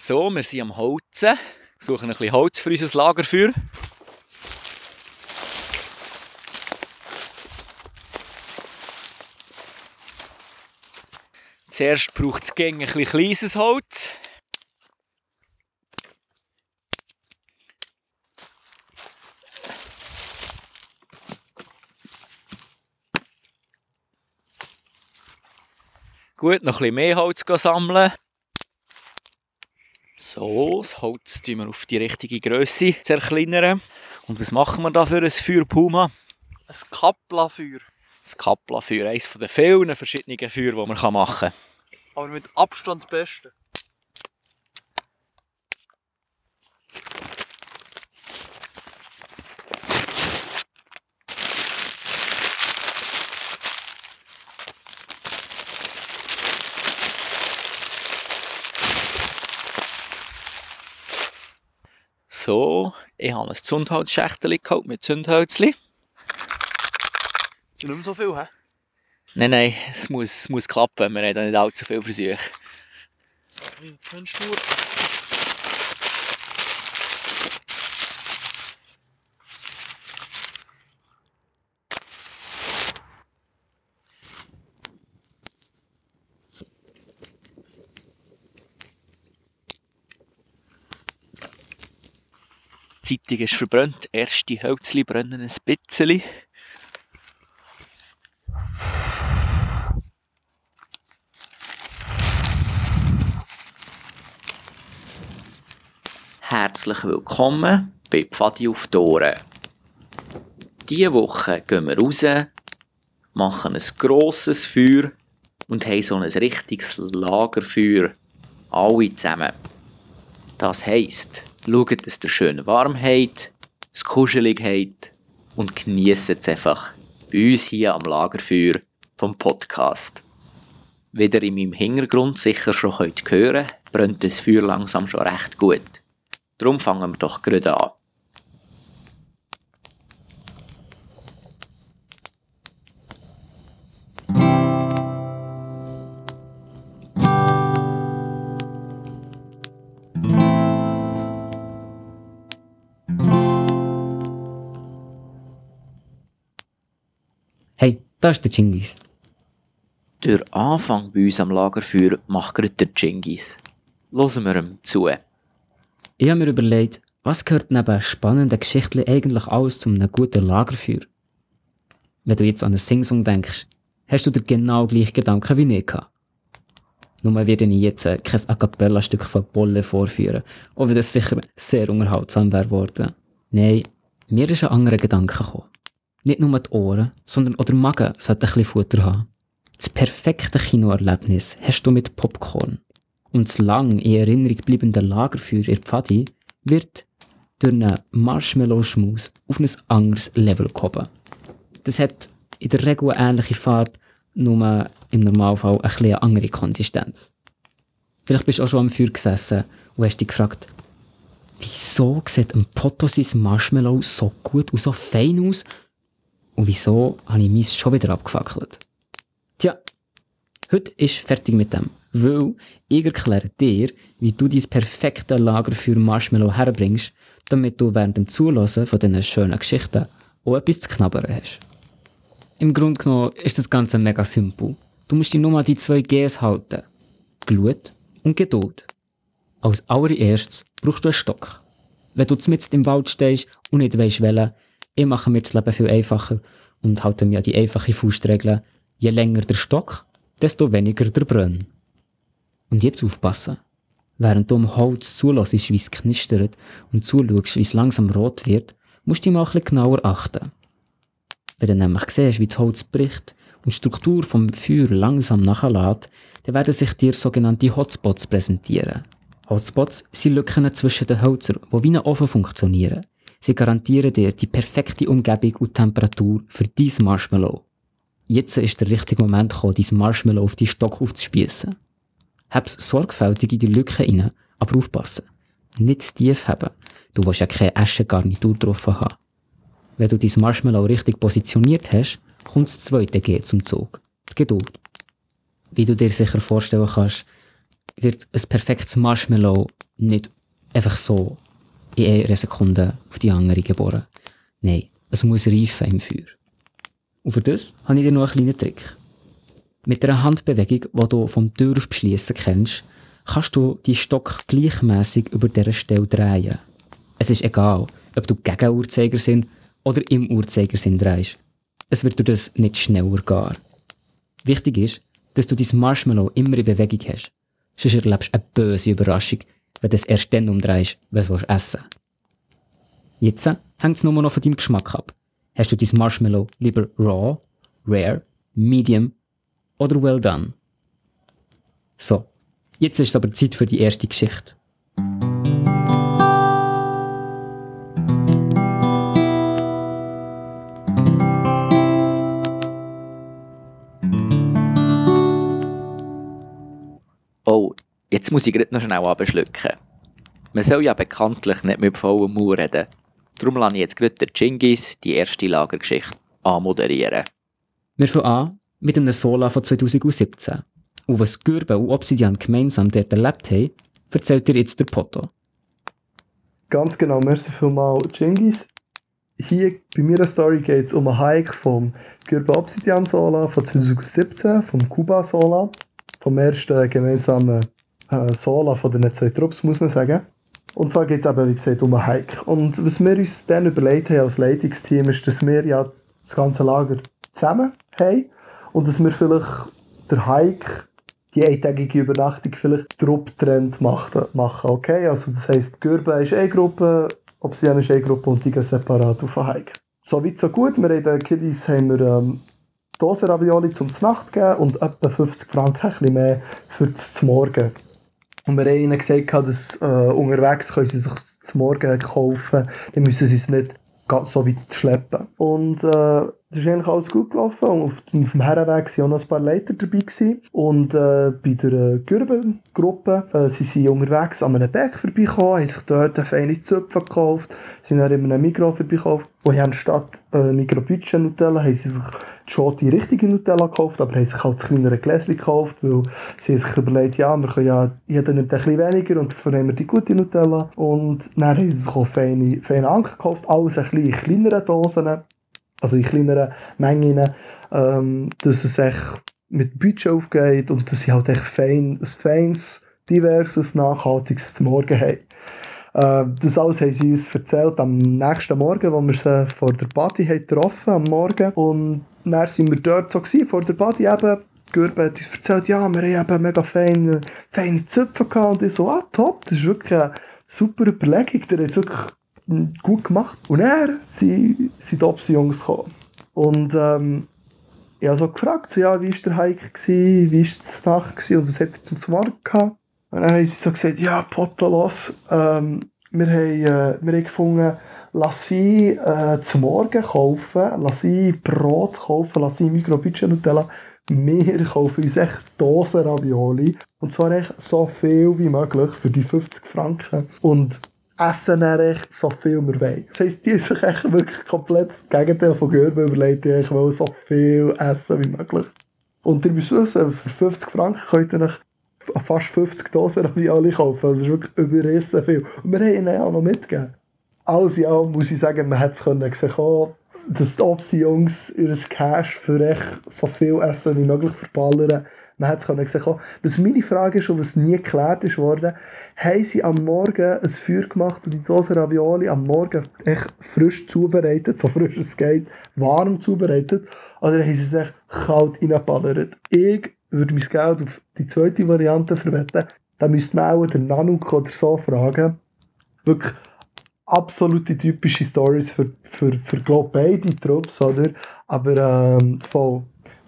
So, wir sind am Holzen. Suchen ein bisschen Holz für unser Lagerfeuer. Zuerst braucht es ein bisschen kleines Holz. Gut, noch ein bisschen mehr Holz sammeln. So, das Holz tun wir auf die richtige Größe zerkleinern. Und was machen wir da für ein Feuer, Puma? Ein Kapplafeuer. Das Kapplafeuer, eines der vielen verschiedenen Feuer, die man machen kann. Aber mit Abstand das Beste. So, ich habe ein Zündholzschächtel geholt mit Zündhölzli. Sind nicht mehr so viel, hä? Nein, nein, es muss, es muss klappen. Wir haben nicht allzu viel Versuche. Zündschnur. Zeitung ist verbrannt. Erste Hölzli brennen ein bisschen. Herzlich willkommen bei Pfadi auf Ohren. Diese Woche gehen wir raus, machen ein grosses Feuer und haben so ein richtiges Lagerfeuer. Alle zusammen. Das heisst, schaut, dass ihr schön warm habt, es kuschelig habt und genießt es einfach bei uns hier am Lagerfeuer vom Podcast. Wie ihr in meinem Hintergrund sicher schon könnt hören brennt das Feuer langsam schon recht gut. Darum fangen wir doch gerade an. Hey, da ist der Chingis. Der Anfang bei uns am Lagerfeuer macht gerade der Jingis. Hören wir ihm zu. Ich habe mir überlegt, was gehört neben spannenden Geschichten eigentlich alles zu einem guten Lagerfeuer? Wenn du jetzt an einen Singsong denkst, hast du dir genau gleich Gedanken wie ich gehabt. Nur werde ich jetzt äh, kein A Cappella-Stück von Bolle vorführen, wenn das sicher sehr unterhaltsam wäre worden. Nein, mir ist ein anderer Gedanke gekommen. Nicht nur die Ohren, sondern auch der Magen sollte ein bisschen Futter haben. Das perfekte Kinoerlebnis hast du mit Popcorn. Und das lang in Erinnerung bleibende Lagerfeuer in Pfadi wird durch einen Marshmallow-Schmaus auf ein anderes Level gehoben. Das hat in der Regel eine ähnliche Farbe, nur im Normalfall ein eine andere Konsistenz. Vielleicht bist du auch schon am Feuer gesessen und hast dich gefragt, wieso sieht ein Potosis Marshmallow so gut und so fein aus und wieso habe ich meins schon wieder abgefackelt? Tja, heute ist fertig mit dem, weil ich erkläre dir, wie du dein perfekte Lager für Marshmallow herbringst, damit du während dem Zulassen von diesen schönen Geschichten auch etwas zu knabbern hast. Im Grunde genommen ist das Ganze mega simpel. Du musst dir nur mal die zwei Gs halten. Glut und Geduld. Als allererstes brauchst du einen Stock. Wenn du mitten im Wald stehst und nicht weisst welchen, ich mache mir das Leben viel einfacher und halte mir die einfache Faustregel, je länger der Stock, desto weniger der Brunn. Und jetzt aufpassen. Während du am Holz zulässt, wie es knistert und zuschaust, wie es langsam rot wird, musst du mal ein genauer achten. Wenn du nämlich siehst, wie das Holz bricht und die Struktur vom Feuer langsam nachlässt, dann werden sich dir sogenannte Hotspots präsentieren. Hotspots sind Lücken zwischen den Hölzern, die wie ein Ofen funktionieren. Sie garantieren dir die perfekte Umgebung und Temperatur für dein Marshmallow. Jetzt ist der richtige Moment gekommen, dein Marshmallow auf die Stock aufzuspießen. Hab's sorgfältig in die Lücke rein, aber aufpassen. Nicht zu tief haben. Du willst ja keine Aschengarnitur drauf haben. Wenn du dein Marshmallow richtig positioniert hast, kommt das zweite G zum Zug. Geduld. Wie du dir sicher vorstellen kannst, wird ein perfektes Marshmallow nicht einfach so in einer Sekunde auf die andere geboren. Nein, es muss reifen im Feuer. Und für das habe ich dir noch einen kleinen Trick. Mit einer Handbewegung, die du vom Tür auf Beschliessen kennst, kannst du die Stock gleichmäßig über dieser Stelle drehen. Es ist egal, ob du gegen Uhrzeigersinn oder im Uhrzeigersinn drehst. Es wird durch das nicht schneller gehen. Wichtig ist, dass du dein Marshmallow immer in Bewegung hast. Sonst erlebst du eine böse Überraschung, wenn du erst dann umdrehst, wenn du es essen. Jetzt hängt es nur noch von deinem Geschmack ab. Hast du dein Marshmallow lieber raw, rare, medium oder well done? So, jetzt ist es aber Zeit für die erste Geschichte. Jetzt muss ich gerade noch schnell abschlucken. Man soll ja bekanntlich nicht mit vollem Mund reden. Darum lasse ich jetzt gerade der Chingis die erste Lagergeschichte anmoderieren. Wir fangen an mit einem Sola von 2017. Und was Gürbe und Obsidian gemeinsam dort erlebt haben, erzählt dir jetzt der Poto. Ganz genau, merci vielmals, Jingis. Hier bei mir Story geht es um einen Hike vom Gürbe Obsidian Sola von 2017, vom Kuba Sola, vom ersten gemeinsamen äh, Sola von den zwei Trupps, muss man sagen. Und zwar geht es eben, wie gesagt, um einen Hike. Und was wir uns dann überlegt haben als Leitungsteam, ist, dass wir ja das ganze Lager zusammen haben und dass wir vielleicht der Hike, die eintägige Übernachtung, vielleicht Trupptrend machen. Okay? Also das heisst, Gürbe ist eine Gruppe, Obsidian ist eine Gruppe und die gehen separat auf den Hike. So weit, so gut. Wir haben den Kiddies haben wir, ähm, Dosen Ravioli zum Nacht gegeben und etwa 50 Franken, ein bisschen mehr für das Morgen. Und wir haben ihnen gesagt, dass äh, unterwegs können sie sich zum Morgen kaufen, dann müssen sie es nicht ganz so weit schleppen. Und äh, das ist eigentlich alles gut gelaufen. Und auf, dem- Herrenweg waren auch noch ein paar Leiter dabei. Gewesen. Und äh, bei der äh, Gürben-Gruppe äh, sie sind unterwegs an einem Berg vorbeigekommen, haben sich dort eine feine Zöpfe gekauft, sind dann in einem Migros vorbeigekommen, haben anstatt äh, Micro Nutella haben sie sich schon die richtige Nutella gekauft, aber haben sich halt kleinere Gläschen gekauft, weil sie sich überlegt, ja, wir können ja, jeder nimmt ein bisschen weniger und dafür nehmen wir die gute Nutella. Und dann haben sie sich auch feine, feine Anker gekauft, alles ein bisschen in kleineren Dosen, also in kleineren Mengen, ähm, dass es echt mit Budget aufgeht und dass sie halt echt fein, ein feines, diverses, nachhaltiges Morgen haben. Äh, das alles haben sie uns erzählt am nächsten Morgen, wo wir sie vor der Party haben getroffen am Morgen. Und dann sind wir dort so gewesen, vor der Party eben. Gürbe hat uns erzählt, ja, wir haben eben mega feine, feine Zöpfe gehabt. Und ich so, ah, top, das ist wirklich eine super Überlegung, der hat es wirklich mm, gut gemacht. Und er sind, sind die Opsi-Jungs gekommen. Und ähm, ich habe so gefragt, so, ja, wie war der Hike, gewesen, wie war das Nacht und was hat er zum Morgen gehabt? Und dann haben sie so gesagt, ja, Potolos, ähm, wir, haben, äh, wir haben gefunden, lass sie äh, zum Morgen kaufen, lass sie Brot kaufen, lass sie Mikrobudget Nutella. Wir kaufen uns echt Dosen Ravioli. Und zwar echt so viel wie möglich für die 50 Franken. Und essen dann echt so viel wir wollen. Das heisst, die haben sich echt wirklich komplett das Gegenteil von Görbe überlegt, ich will so viel essen wie möglich. Und ihr müsst wissen, für 50 Franken könnt ihr euch fast 50 Dosen Ravioli kaufen. Das ist wirklich überrissen viel. Und wir haben ihnen auch noch mitgegeben. Alles allem muss ich sagen, man hätte es können sehen dass die Opsi-Jungs ihr Cash für echt so viel Essen wie möglich verballern. Man hätte es können sehen. Was meine Frage ist und was nie geklärt ist worden, haben sie am Morgen ein Feuer gemacht und die Dose Ravioli am Morgen echt frisch zubereitet, so frisch es geht, warm zubereitet, oder haben sie es echt kalt reingeballert. Ich würde mein Geld auf die zweite Variante verwenden. Da müsste man auch den Nanook oder so fragen. Wirklich absolute typische Stories für, für, für glaub, beide Trupps, oder? Aber ähm, voll.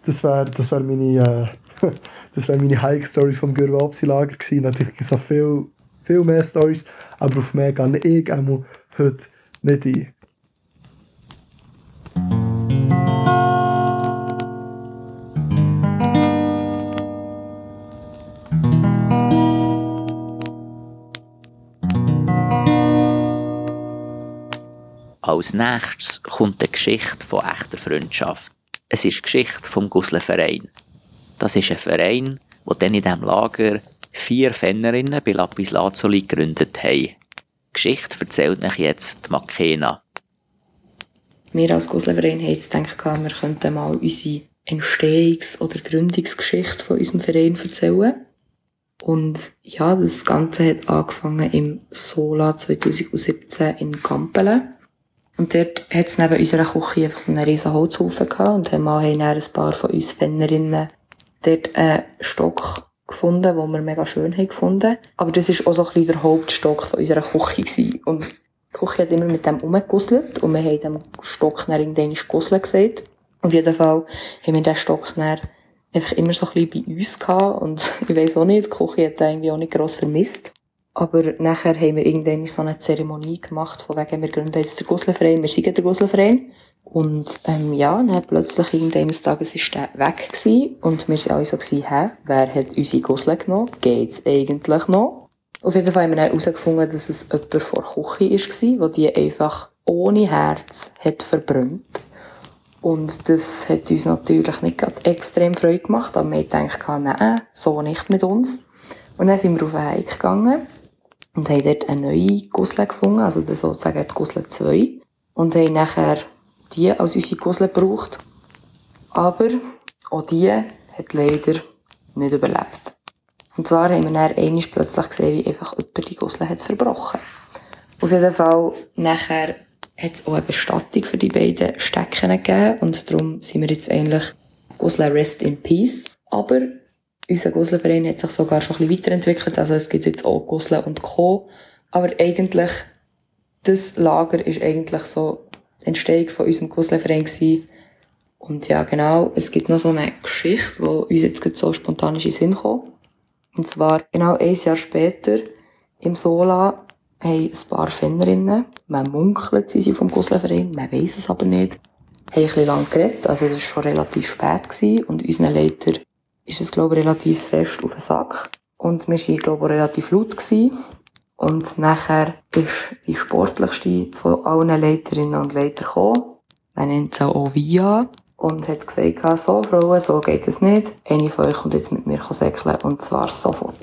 Das wäre das wär meine, äh, wär meine Hike-Story vom Gürwapsi-Lager gewesen. Natürlich gibt es auch viel, viel mehr Stories, aber auf mehr gehe ich einmal heute nicht ein. Als nächstes kommt eine Geschichte von echter Freundschaft. Es ist die Geschichte vom Gusselverein. Das ist ein Verein, der dann in diesem Lager vier Fennerinnen bei Lapis Lazuli gegründet haben. Die Geschichte erzählt euch jetzt die Makena. Wir als Gosleverein haben jetzt gedacht, wir könnten mal unsere Entstehungs- oder Gründungsgeschichte von unserem Verein erzählen. Und ja, das Ganze hat angefangen im Sola 2017 in Gampelen. Und dort hat es neben unserer Küche einfach so einen riesen Holzhaufen gehabt und haben haben ein paar von uns Fennerinnen dort einen Stock gefunden, den wir mega schön haben gefunden. Aber das war auch so ein bisschen der Hauptstock von unserer Küche gewesen. Und die Küche hat immer mit dem rumgegusselt und wir haben dem Stock dann irgendwann Gusseln gesagt. Auf jeden Fall haben wir den Stock einfach immer so ein bisschen bei uns gehabt und ich weiss auch nicht, die Küche hat den irgendwie auch nicht gross vermisst. Aber nachher haben wir irgendwann so eine Zeremonie gemacht, von wegen, wir gründen jetzt den Gusselverein, wir sind der Gusselverein. Und, ähm, ja, dann plötzlich irgendeines Tages ist der weg gewesen. Und wir waren alle so gewesen, hä, wer hat unsere Gussel genommen? Geht's eigentlich noch? Auf jeden Fall haben wir dann herausgefunden, dass es jemand vor Küche war, der die einfach ohne Herz hat verbrannt. Und das hat uns natürlich nicht gerade extrem Freude gemacht, aber wir haben gedacht, nein, so nicht mit uns. Und dann sind wir auf einen Hike gegangen und haben dort eine neue Gussel gefunden, also sozusagen die Gussel 2. Und haben nachher die als unsere Gussel gebraucht. Aber auch die hat leider nicht überlebt. Und zwar haben wir dann einmal plötzlich gesehen, wie einfach jemand die Gussel hat verbrochen. Auf jeden Fall nachher hat es auch eine Bestattung für die beiden Stecken gegeben und darum sind wir jetzt eigentlich Goslar Rest in Peace. Aber unser Goslarverein hat sich sogar schon ein bisschen weiterentwickelt, also es gibt jetzt auch Goslar und Co. Aber eigentlich, das Lager ist eigentlich so die Entstehung von unserem Goslarverein gewesen. Und ja, genau, es gibt noch so eine Geschichte, die uns jetzt so spontan in den Sinn kam. Und zwar, genau ein Jahr später, im Sola, haben ein paar Fennerinnen, man munkelt, sie sind vom Gusselverein, man weiß es aber nicht, haben ein bisschen lang geredet, also es war schon relativ spät gewesen, und unseren Leiter ist es, glaube ich, relativ fest auf den Sack. Und wir waren, glaube ich, relativ laut gewesen. Und nachher ist die sportlichste von allen Leiterinnen und Leitern gekommen. Man nennt sie auch Via. Und hat gesagt, so Frauen, so geht es nicht. Eine von euch kommt jetzt mit mir säckeln, und zwar sofort.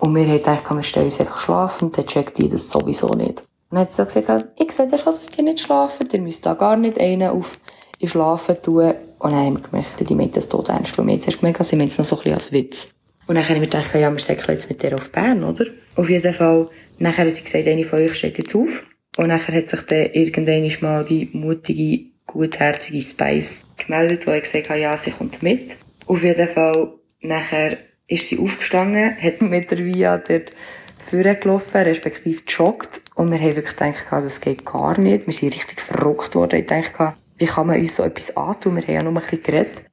Und wir haben gedacht, wir stellen uns einfach schlafen, dann checkt die das sowieso nicht. Und hat sie gesagt, ich sehe ja schon, dass die nicht schlafen, ihr müsst da gar nicht einen auf in Schlafen tun. Und dann haben wir gemerkt, die meint das tot ernst. Und wir haben zuerst gemerkt, sie meint es noch so ein bisschen als Witz. Und dann haben wir gedacht, ja, wir säckeln jetzt mit der auf Bern, oder? Auf jeden Fall, nachher hat sie gesagt, eine von euch steht jetzt auf. Und nachher hat sich dann irgendwann mal mutige, gutherzige Spice gemeldet, die gesagt hat, ja, sie kommt mit. Auf jeden Fall, nachher ist sie aufgestanden, hat mit der Via dort vorgelaufen, respektive joggt. Und wir haben wirklich gedacht, das geht gar nicht. Wir sind richtig verrückt worden. Ich dachte, wie kann man uns so etwas antun? Wir haben ja nur ein bisschen geredet.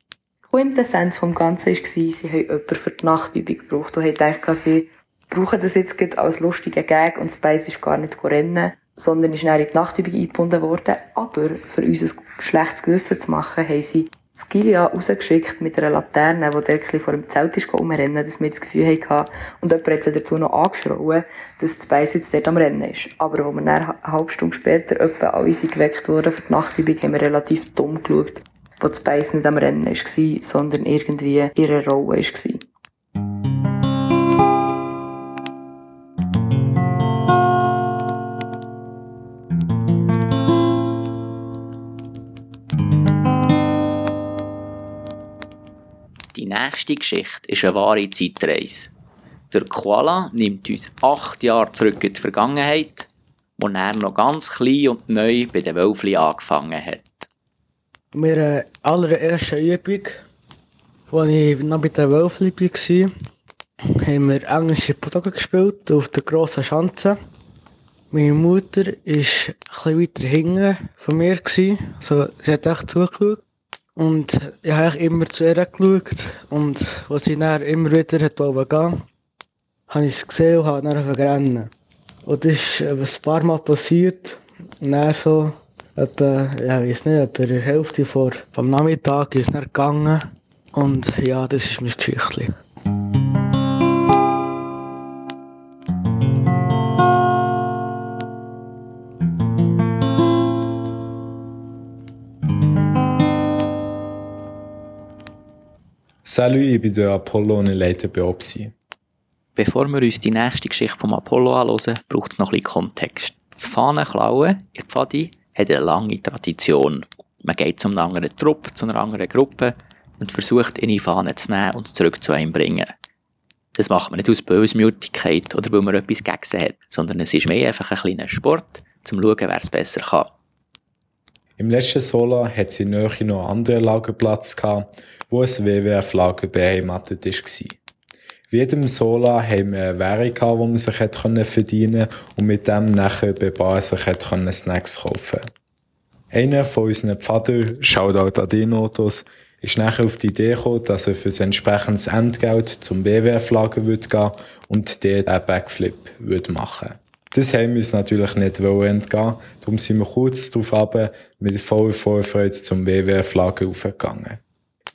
Quintessenz vom Ganzen war, sie haben jemanden für die Nachtübung gebraucht und haben gedacht, sie brauchen das jetzt als lustigen Gag und Spice ist gar nicht rennen, sondern ist dann in die Nachtübung eingebunden worden. Aber für uns ein schlechtes Gewissen zu machen, haben sie Skilia rausgeschickt mit einer Laterne, die dort vor dem Zelt ist rumrennen, dass wir das Gefühl hatten, und jemand hat dazu noch angeschrien, dass das Beis jetzt dort am Rennen ist. Aber als wir dann eine halbe Stunde später etwa alle sind geweckt wurden für die Nachtübung, haben wir relativ dumm geschaut, wo das Beis nicht am Rennen war, sondern irgendwie ihre Rolle war. Nächste Geschichte ist eine wahre Zeitreise. Der Koala nimmt uns acht Jahre zurück in die Vergangenheit, wo er noch ganz klein und neu bei den Wölfli angefangen hat. In meiner allerersten Übung, als ich noch bei den Wölfli war, haben wir englische Potogen gespielt auf der grossen Schanze. Meine Mutter war etwas weiter hinten von mir, also sie hat echt zugeschaut. Und ich habe immer zu ihr geschaut. Und als sie dann immer wieder gehen wollte, habe ich es gesehen und habe dann rennen. Und das ist ein paar Mal passiert. Und dann so, etwa, ja, ich weiß nicht, etwa die Hälfte vor, vom Nachmittag ist es dann gegangen. Und ja, das ist meine Geschichte. Salut, ich bin der Apollo und ich leite Biopsie. Bevor wir uns die nächste Geschichte vom Apollo anhören, braucht es noch ein bisschen Kontext. Das Fahnenklauen in Pfadi hat eine lange Tradition. Man geht zu einem anderen Trupp, zu einer anderen Gruppe und versucht, eine Fahne zu nehmen und zurück zu einem zu bringen. Das macht man nicht aus Bösmütigkeit oder weil man etwas gegen sie hat, sondern es ist mehr einfach ein kleiner Sport, zum schauen, wer es besser kann. Im letzten Solar hat sie noch einen anderen Lagerplatz gehabt, wo ein WWF-Lager beheimatet war. Wie jedem Solar haben wir eine Währung gehabt, die man sich verdienen konnte und mit dem nachher bei Bar sich Snacks kaufen Einer von unseren Pfadern, Shoutout an die Autos, ist nachher auf die Idee gekommen, dass er für sein entsprechendes Entgelt zum WWF-Lager gehen und dort einen Backflip würde machen Das haben wir uns natürlich nicht entgehen darum sind wir kurz darauf ab mit voller Vorfreude zum WWF-Lager aufgegangen.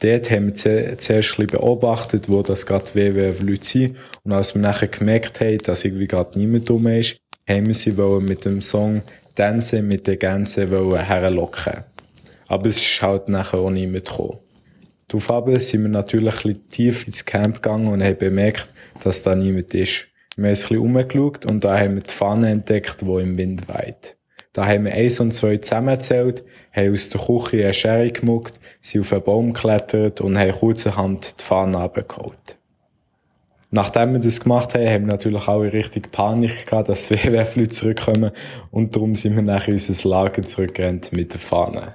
Dort haben wir zuerst beobachtet, wo das gerade WWF-Leute sind und als wir nachher gemerkt haben, dass irgendwie gerade niemand dumm ist, haben wir sie mit dem Song «Dance mit den Gänsen» herlocken. Aber es ist halt nachher auch niemand gekommen. Daraufhin sind wir natürlich ein tief ins Camp gegangen und haben bemerkt, dass da niemand ist. Wir haben ein bisschen umgeschaut und da haben wir die Pfanne entdeckt, die im Wind weht. Da haben wir eins und zwei zusammengezählt, haben aus der Küche eine Schere gemuckt, sind auf einen Baum geklettert und haben kurzerhand die Fahne abgeholt. Nachdem wir das gemacht haben, haben wir natürlich alle richtig Panik gehabt, dass WWF-Leute zurückkommen und darum sind wir nachher in unser Lager zurückgerannt mit der Fahne.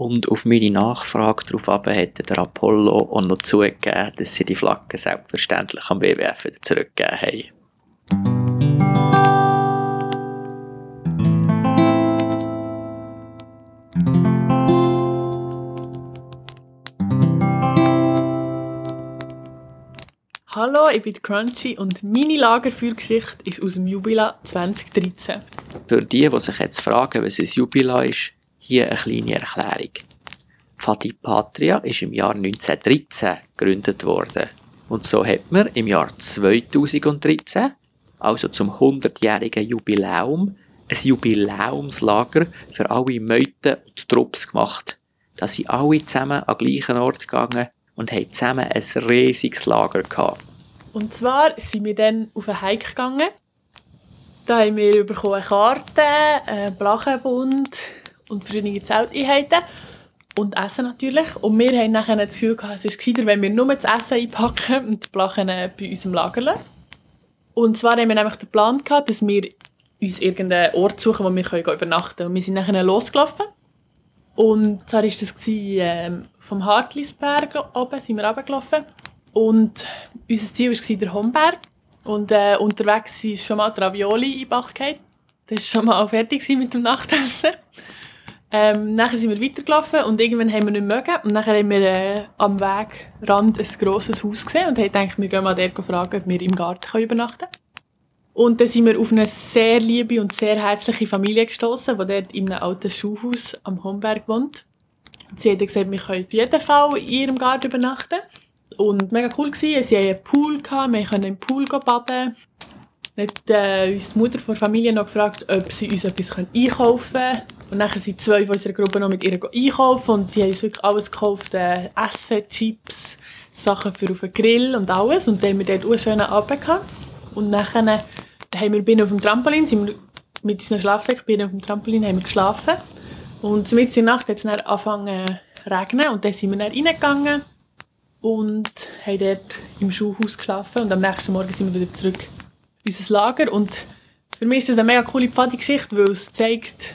Und auf meine Nachfrage darauf hätte der Apollo auch noch zugegeben, dass sie die Flagge selbstverständlich am WWF wieder zurückgegeben haben. Hallo, ich bin Crunchy und meine Lagerfeuergeschichte ist aus dem Jubiläum 2013. Für die, die sich jetzt fragen, was ein Jubiläum ist, hier eine kleine Erklärung. Fati Patria ist im Jahr 1913 gegründet worden. Und so hat man im Jahr 2013, also zum 100-jährigen Jubiläum, ein Jubiläumslager für alle Meuten und Trupps gemacht. Da sind alle zusammen an den gleichen Ort gegangen und haben zusammen ein riesiges Lager gehabt. Und zwar sind wir dann auf einen Hike gegangen. Da haben wir Karten, einen Blachenbund, und verschiedene Zelteinheiten. Und Essen natürlich. Und wir haben nachher das Gefühl gehabt, es ist gescheiter, wenn wir nur das Essen einpacken und die Blachen bei uns im Lager. Und zwar haben wir nämlich den Plan gehabt, dass wir uns irgendeinen Ort suchen, wo wir können übernachten können. Und wir sind nachher losgelaufen. Und zwar war das ähm, vom Hartlisberg oben sind wir runtergelaufen. Und unser Ziel war der Homberg. Und äh, unterwegs ist schon mal die Ravioli in den Bach gefallen. Das war schon mal fertig mit dem Nachtessen. Ähm, nachher sind wir weitergelaufen und irgendwann haben wir nicht mögen. Und nachher haben wir äh, am Wegrand ein grosses Haus gesehen und haben gedacht, wir gehen mal dort fragen, ob wir im Garten übernachten können. Und dann sind wir auf eine sehr liebe und sehr herzliche Familie gestoßen, die dort in einem alten Schuhhaus am Homberg wohnt. Und sie hat gesagt, wir können auf jeden Fall in ihrem Garten übernachten. Und mega cool war, sie hatten einen Pool, wir konnten im Pool baden. Hat äh, uns die Mutter der Familie noch gefragt, ob sie uns etwas einkaufen können. Und dann sind zwei von unserer Gruppe noch mit ihr einkaufen und sie haben uns wirklich alles gekauft, äh, Essen, Chips, Sachen für auf den Grill und alles. Und dann haben wir dort einen schönen Abend gehabt. Und dann haben wir bin auf dem Trampolin, sind wir mit unseren Schlafsäcken bin auf dem Trampolin haben wir geschlafen. Und mitten in der Nacht hat es dann angefangen zu regnen und dann sind wir dann reingegangen und haben dort im Schuhhaus geschlafen. Und am nächsten Morgen sind wir wieder zurück unser Lager. Und für mich ist das eine mega coole Pfadi-Geschichte, weil es zeigt,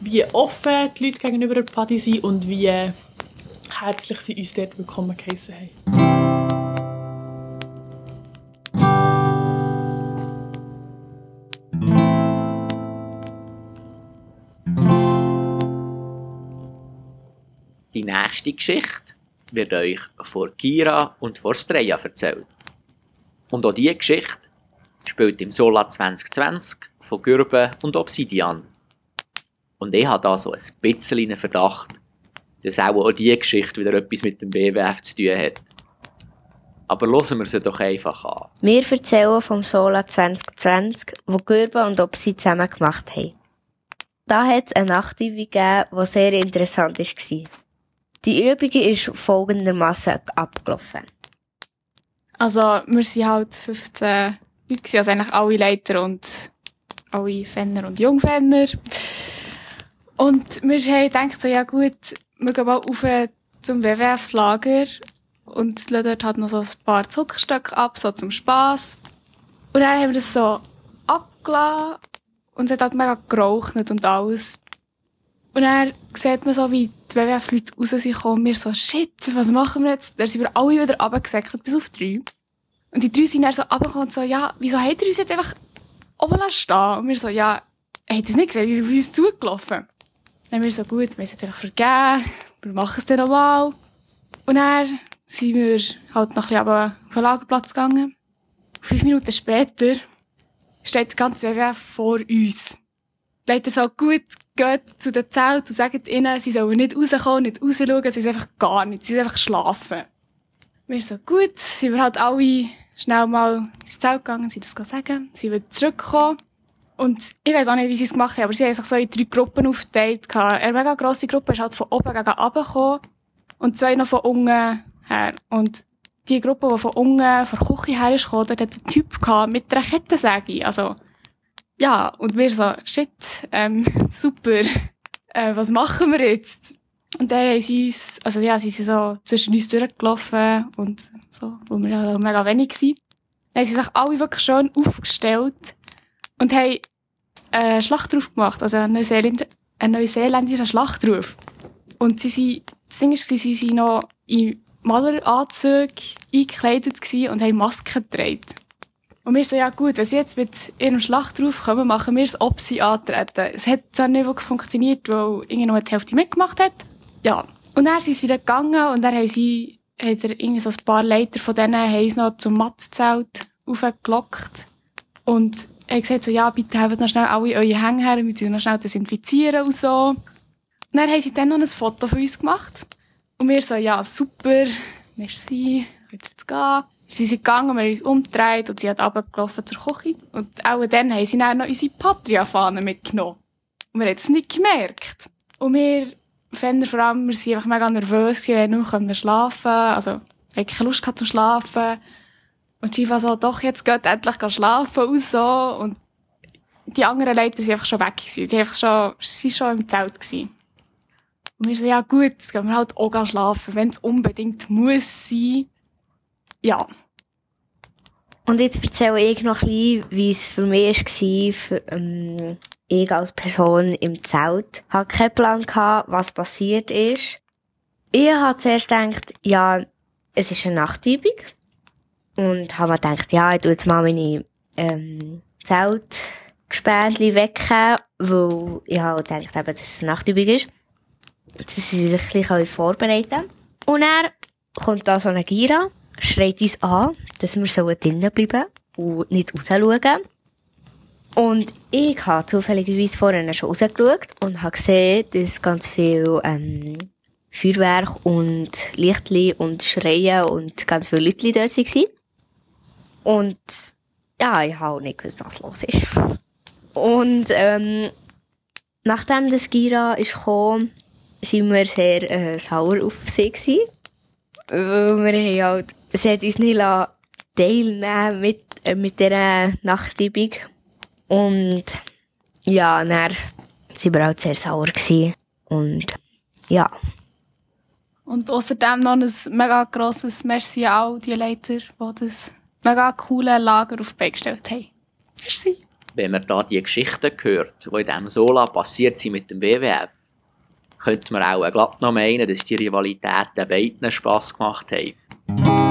wie offen die Leute gegenüber der Pfadi sind und wie herzlich sie uns dort willkommen geheissen haben. Die nächste Geschichte wird euch vor Kira und vor Streja erzählt. Und auch diese Geschichte spielt im Sola 2020 von Gürben und Obsidian. Und ich habe da so ein bisschen einen Verdacht, dass auch, auch diese Geschichte wieder etwas mit dem BWF zu tun hat. Aber hören wir sie doch einfach an. Wir erzählen vom Sola 2020, wo Gürben und Opsi zusammen gemacht haben. Da hat es eine Nachtübung gegeben, die sehr interessant war. Die Übung ist folgendermaßen abgelaufen. Also, wir sind halt 15 Leute, also eigentlich alle Leiter und alle Fenner und Jungfenner. Und wir haben gedacht, so, ja gut, wir gehen mal rauf zum WWF-Lager und lassen dort halt noch so ein paar Zuckerstöcke ab, so zum Spass. Und dann haben wir das so abgelassen und es hat halt mega geraucht und alles. Und dann sieht man so, wie die WWF-Leute raus sind gekommen wir so, shit, was machen wir jetzt? Dann sind wir alle wieder runtergesäckelt, bis auf drei. Und die drei sind dann so runtergekommen und so, ja, wieso habt ihr uns jetzt einfach oben stehen? Und wir so, ja, habt ihr es nicht gesehen? Die sind auf uns zugelaufen. Dann haben wir so, gut, wir es jetzt einfach vergeben, wir machen es dann nochmal. Und dann sind wir halt noch ein bisschen auf den Lagerplatz gegangen. Fünf Minuten später steht der ganze WWF vor uns. Leider so gut, geht zu den Zelt und sagt ihnen, sie sollen nicht rauskommen, nicht rausschauen, sie sind einfach gar nicht, sie sind einfach schlafen. Wir so, gut, sind wir halt alle schnell mal ins Zelt gegangen, sie das sagen, sie wieder zurückgekommen. Und ich weiß auch nicht, wie sie es gemacht haben, aber sie haben sich so in drei Gruppen aufgeteilt. Eine mega grosse Gruppe ist halt von oben gegen unten gekommen und zwei noch von unten her. Und die Gruppe, die von unten, von der Küche her ist gekommen, dort hat ein Typ gehabt mit einer Kettensäge. Also, ja, und wir so, shit, ähm, super, äh, was machen wir jetzt? Und dann haben sie uns, also ja, sie sind so zwischen uns durchgelaufen und so, wo wir ja mega wenig waren. Dann haben sie sich alle wirklich schön aufgestellt und haben einen Schlachtruf gemacht, also einen, Neuseeländ einen neuseeländischen Schlachtruf. Und sie sind, das Ding ist, sie sind noch in Maleranzüge eingekleidet und haben Masken getragen. Und wir so, ja gut, wenn sie jetzt mit ihrem Schlachtruf kommen, machen wir es, ob sie antreten. Es hat zwar nicht funktioniert, weil irgendwie noch die Hälfte mitgemacht hat. Ja. Und dann sind sie dann gegangen und dann haben sie, hat er irgendwie so ein paar Leiter von denen, haben uns noch zum Mattzelt aufgelockt. Und er gesagt so, ja, bitte habt noch schnell alle eure Hänge her, wir müssen noch schnell desinfizieren und so. Und dann haben sie dann noch ein Foto von uns gemacht. Und wir so, ja, super, merci, jetzt jetzt gehen. Sie sind gegangen, wir haben uns umgedreht und sie hat runtergelaufen zur Küche. Und auch dann haben sie dann noch unsere Patria-Fahne mitgenommen. Und wir haben es nicht gemerkt. Und wir, Fender vor allem, wir sind einfach mega nervös, wir haben nur schlafen also, haben keine Lust gehabt zu schlafen. Und war so, doch, jetzt geht endlich schlafen und so. Und die anderen Leute sind einfach schon weg gewesen. Die einfach schon, sie schon im Zelt gewesen. Und wir so, ja gut, jetzt gehen wir halt auch schlafen, wenn es unbedingt muss sein. Ja. Und jetzt erzähle ich noch ein bisschen, wie es für mich war, für, ähm, ich als Person im Zelt. Hatte keinen Plan, gehabt, was passiert ist. Ich habe zuerst gedacht, ja, es ist eine Nachtübung. Und habe mir gedacht, ja, ich tue jetzt mal meine ähm, Zeltgespänchen wecken, weil ich habe gedacht, eben, dass es eine Nachtübung ist. Dass sie sich ein bisschen vorbereiten. Und dann kommt da so eine Gira, schreit uns an, dass wir drinnen bleiben und nicht rausschauen. Und ich habe zufälligerweise vorhin schon rausgeschaut und habe gesehen, dass ganz viel ähm, Feuerwerk und Lichtli und Schreien und ganz viele Leute dort waren. Und ja, ich habe auch nicht gewusst, was los ist. Und ähm, nachdem das Gira gekommen, sind wir sehr äh, sauer auf sie gewesen. Weil wir halt, sie hat uns nicht teilnehmen mit, äh, mit dieser Nachtübung. Und ja, dann waren wir halt sehr sauer gewesen. Und ja. Und außerdem noch ein mega grosses Merci an die Leiter, die das mega coole Lager auf die Beine gestellt haben. Merci. Wenn man da die Geschichten hört, die in diesem Sola passiert sind mit dem WWF, könnte man auch glatt noch meinen, dass die Rivalitäten beiden Spass gemacht haben.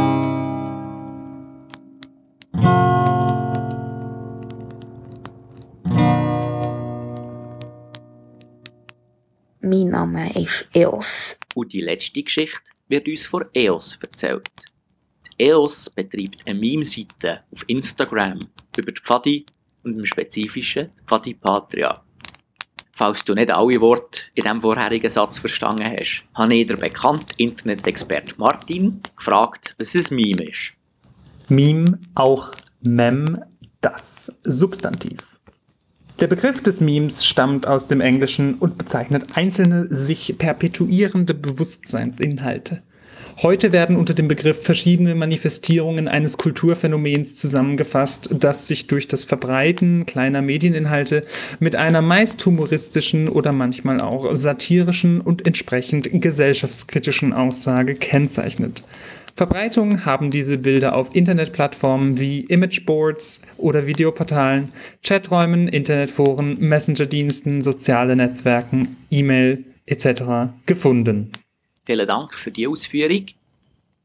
Name ist EOS. Und die letzte Geschichte wird uns von EOS erzählt. Die EOS betreibt eine Meme-Seite auf Instagram über die Pfadi und im Spezifischen Pfadi Patria. Falls du nicht alle Worte in diesem vorherigen Satz verstanden hast, habe ich den bekannten Internet-Expert Martin gefragt, was ein Meme ist. Meme, auch Mem, das Substantiv. Der Begriff des Memes stammt aus dem Englischen und bezeichnet einzelne sich perpetuierende Bewusstseinsinhalte. Heute werden unter dem Begriff verschiedene Manifestierungen eines Kulturphänomens zusammengefasst, das sich durch das Verbreiten kleiner Medieninhalte mit einer meist humoristischen oder manchmal auch satirischen und entsprechend gesellschaftskritischen Aussage kennzeichnet. Verbreitung haben diese Bilder auf Internetplattformen wie Imageboards oder Videoportalen, Chaträumen, Internetforen, Messenger-Diensten, soziale Netzwerken, E-Mail etc. gefunden. Vielen Dank für die Ausführung.